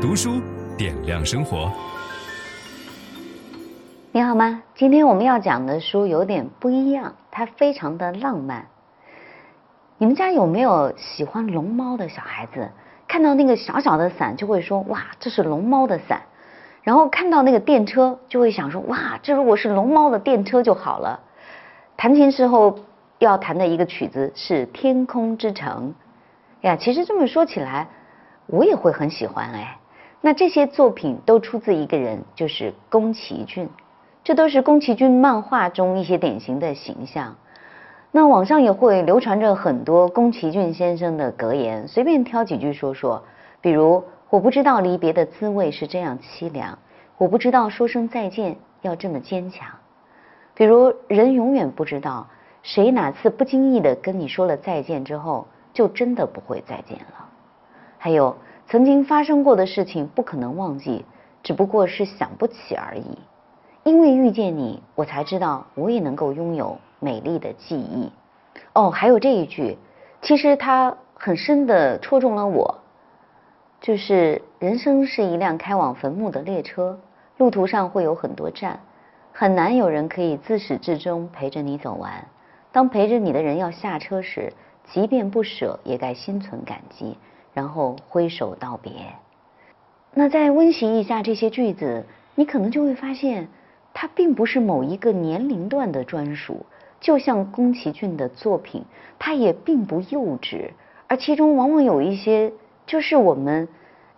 读书点亮生活。你好吗？今天我们要讲的书有点不一样，它非常的浪漫。你们家有没有喜欢龙猫的小孩子？看到那个小小的伞，就会说：“哇，这是龙猫的伞。”然后看到那个电车，就会想说：“哇，这如果是龙猫的电车就好了。”弹琴时候要弹的一个曲子是《天空之城》。呀，其实这么说起来，我也会很喜欢哎。那这些作品都出自一个人，就是宫崎骏。这都是宫崎骏漫画中一些典型的形象。那网上也会流传着很多宫崎骏先生的格言，随便挑几句说说。比如，我不知道离别的滋味是这样凄凉，我不知道说声再见要这么坚强。比如，人永远不知道谁哪次不经意的跟你说了再见之后，就真的不会再见了。还有，曾经发生过的事情不可能忘记，只不过是想不起而已。因为遇见你，我才知道我也能够拥有美丽的记忆。哦，还有这一句，其实它很深地戳中了我，就是人生是一辆开往坟墓的列车，路途上会有很多站，很难有人可以自始至终陪着你走完。当陪着你的人要下车时，即便不舍，也该心存感激，然后挥手道别。那再温习一下这些句子，你可能就会发现，它并不是某一个年龄段的专属。就像宫崎骏的作品，它也并不幼稚，而其中往往有一些就是我们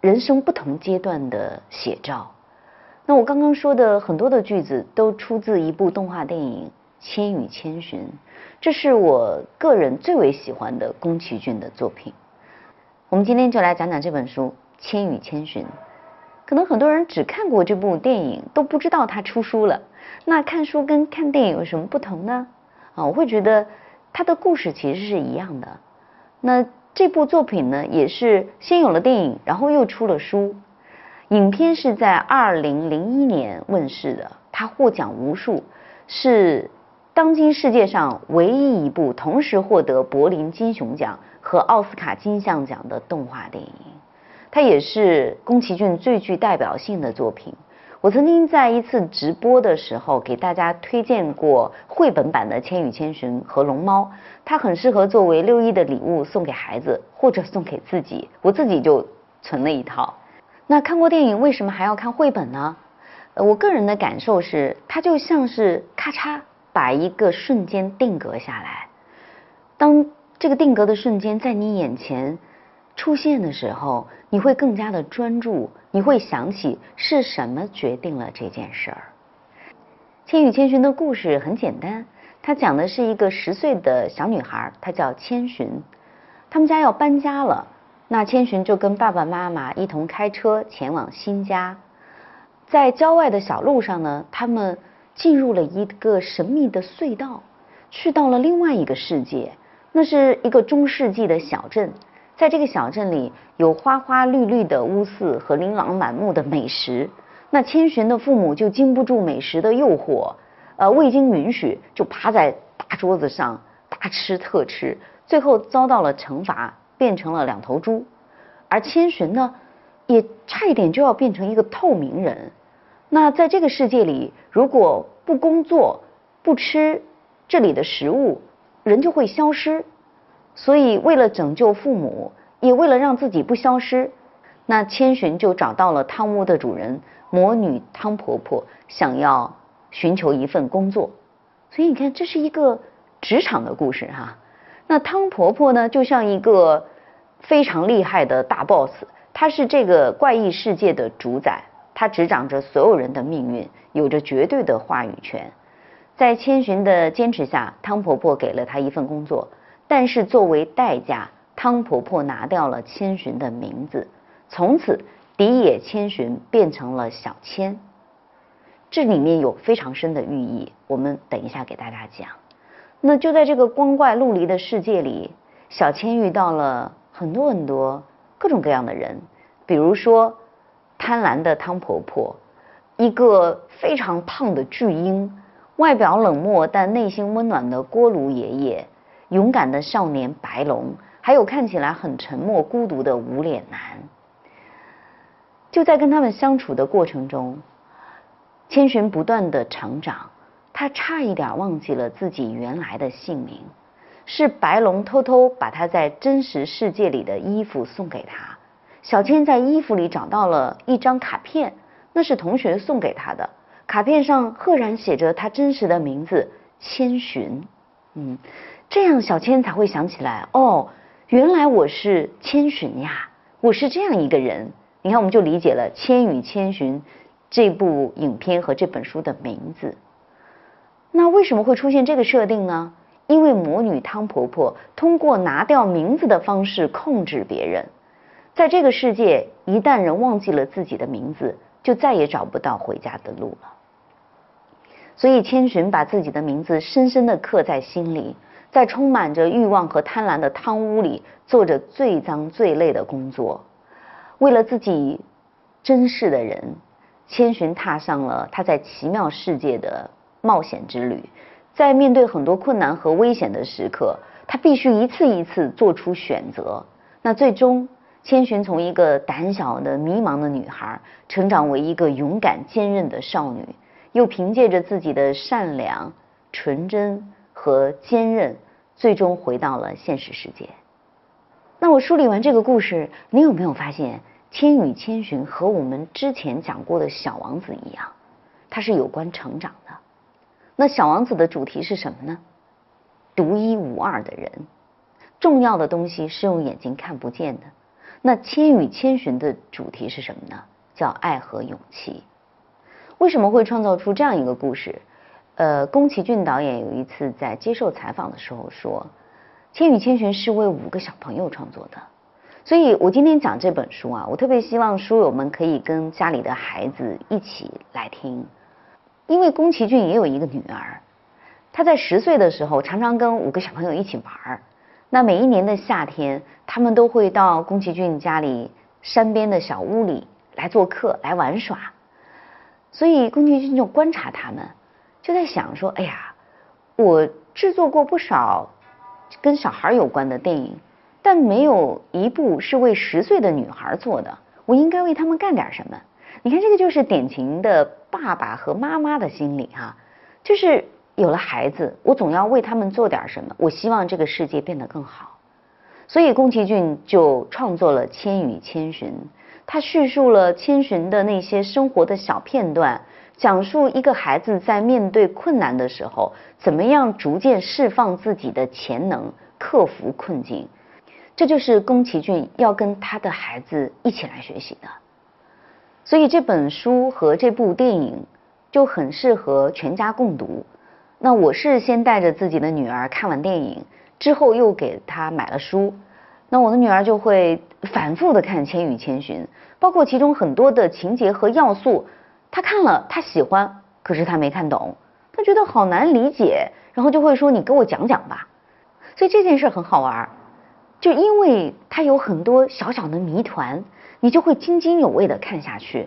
人生不同阶段的写照。那我刚刚说的很多的句子，都出自一部动画电影《千与千寻》。这是我个人最为喜欢的宫崎骏的作品。我们今天就来讲讲这本书《千与千寻》。可能很多人只看过这部电影，都不知道它出书了。那看书跟看电影有什么不同呢？啊，我会觉得它的故事其实是一样的。那这部作品呢，也是先有了电影，然后又出了书。影片是在二零零一年问世的，它获奖无数，是。当今世界上唯一一部同时获得柏林金熊奖和奥斯卡金像奖的动画电影，它也是宫崎骏最具代表性的作品。我曾经在一次直播的时候给大家推荐过绘本版的《千与千寻》和《龙猫》，它很适合作为六一的礼物送给孩子或者送给自己。我自己就存了一套。那看过电影，为什么还要看绘本呢？我个人的感受是，它就像是咔嚓。把一个瞬间定格下来，当这个定格的瞬间在你眼前出现的时候，你会更加的专注，你会想起是什么决定了这件事儿。《千与千寻》的故事很简单，它讲的是一个十岁的小女孩，她叫千寻，他们家要搬家了，那千寻就跟爸爸妈妈一同开车前往新家，在郊外的小路上呢，他们。进入了一个神秘的隧道，去到了另外一个世界。那是一个中世纪的小镇，在这个小镇里有花花绿绿的屋寺和琳琅满目的美食。那千寻的父母就经不住美食的诱惑，呃，未经允许就趴在大桌子上大吃特吃，最后遭到了惩罚，变成了两头猪。而千寻呢，也差一点就要变成一个透明人。那在这个世界里，如果不工作、不吃这里的食物，人就会消失。所以，为了拯救父母，也为了让自己不消失，那千寻就找到了汤屋的主人魔女汤婆婆，想要寻求一份工作。所以，你看，这是一个职场的故事哈。那汤婆婆呢，就像一个非常厉害的大 boss，她是这个怪异世界的主宰。她执掌着所有人的命运，有着绝对的话语权。在千寻的坚持下，汤婆婆给了她一份工作，但是作为代价，汤婆婆拿掉了千寻的名字，从此荻野千寻变成了小千。这里面有非常深的寓意，我们等一下给大家讲。那就在这个光怪陆离的世界里，小千遇到了很多很多各种各样的人，比如说。贪婪的汤婆婆，一个非常胖的巨婴，外表冷漠但内心温暖的锅炉爷爷，勇敢的少年白龙，还有看起来很沉默孤独的无脸男。就在跟他们相处的过程中，千寻不断的成长，他差一点忘记了自己原来的姓名。是白龙偷偷把他在真实世界里的衣服送给他。小千在衣服里找到了一张卡片，那是同学送给他的。卡片上赫然写着他真实的名字千寻。嗯，这样小千才会想起来，哦，原来我是千寻呀，我是这样一个人。你看，我们就理解了《千与千寻》这部影片和这本书的名字。那为什么会出现这个设定呢？因为魔女汤婆婆通过拿掉名字的方式控制别人，在这个世界，一旦人忘记了自己的名字，就再也找不到回家的路了。所以千寻把自己的名字深深地刻在心里，在充满着欲望和贪婪的汤屋里，做着最脏最累的工作，为了自己珍视的人，千寻踏上了他在奇妙世界的冒险之旅。在面对很多困难和危险的时刻，她必须一次一次做出选择。那最终，千寻从一个胆小的、迷茫的女孩，成长为一个勇敢、坚韧的少女，又凭借着自己的善良、纯真和坚韧，最终回到了现实世界。那我梳理完这个故事，你有没有发现，《千与千寻》和我们之前讲过的小王子一样，它是有关成长的。那小王子的主题是什么呢？独一无二的人，重要的东西是用眼睛看不见的。那千与千寻的主题是什么呢？叫爱和勇气。为什么会创造出这样一个故事？呃，宫崎骏导演有一次在接受采访的时候说，《千与千寻》是为五个小朋友创作的。所以我今天讲这本书啊，我特别希望书友们可以跟家里的孩子一起来听。因为宫崎骏也有一个女儿，她在十岁的时候常常跟五个小朋友一起玩。那每一年的夏天，他们都会到宫崎骏家里山边的小屋里来做客、来玩耍。所以宫崎骏就观察他们，就在想说：“哎呀，我制作过不少跟小孩有关的电影，但没有一部是为十岁的女孩做的。我应该为他们干点什么？”你看，这个就是典型的爸爸和妈妈的心理哈，就是有了孩子，我总要为他们做点什么，我希望这个世界变得更好。所以宫崎骏就创作了《千与千寻》，他叙述了千寻的那些生活的小片段，讲述一个孩子在面对困难的时候，怎么样逐渐释放自己的潜能，克服困境。这就是宫崎骏要跟他的孩子一起来学习的。所以这本书和这部电影就很适合全家共读。那我是先带着自己的女儿看完电影之后，又给她买了书。那我的女儿就会反复的看《千与千寻》，包括其中很多的情节和要素，她看了她喜欢，可是她没看懂，她觉得好难理解，然后就会说：“你给我讲讲吧。”所以这件事很好玩，就因为它有很多小小的谜团。你就会津津有味的看下去。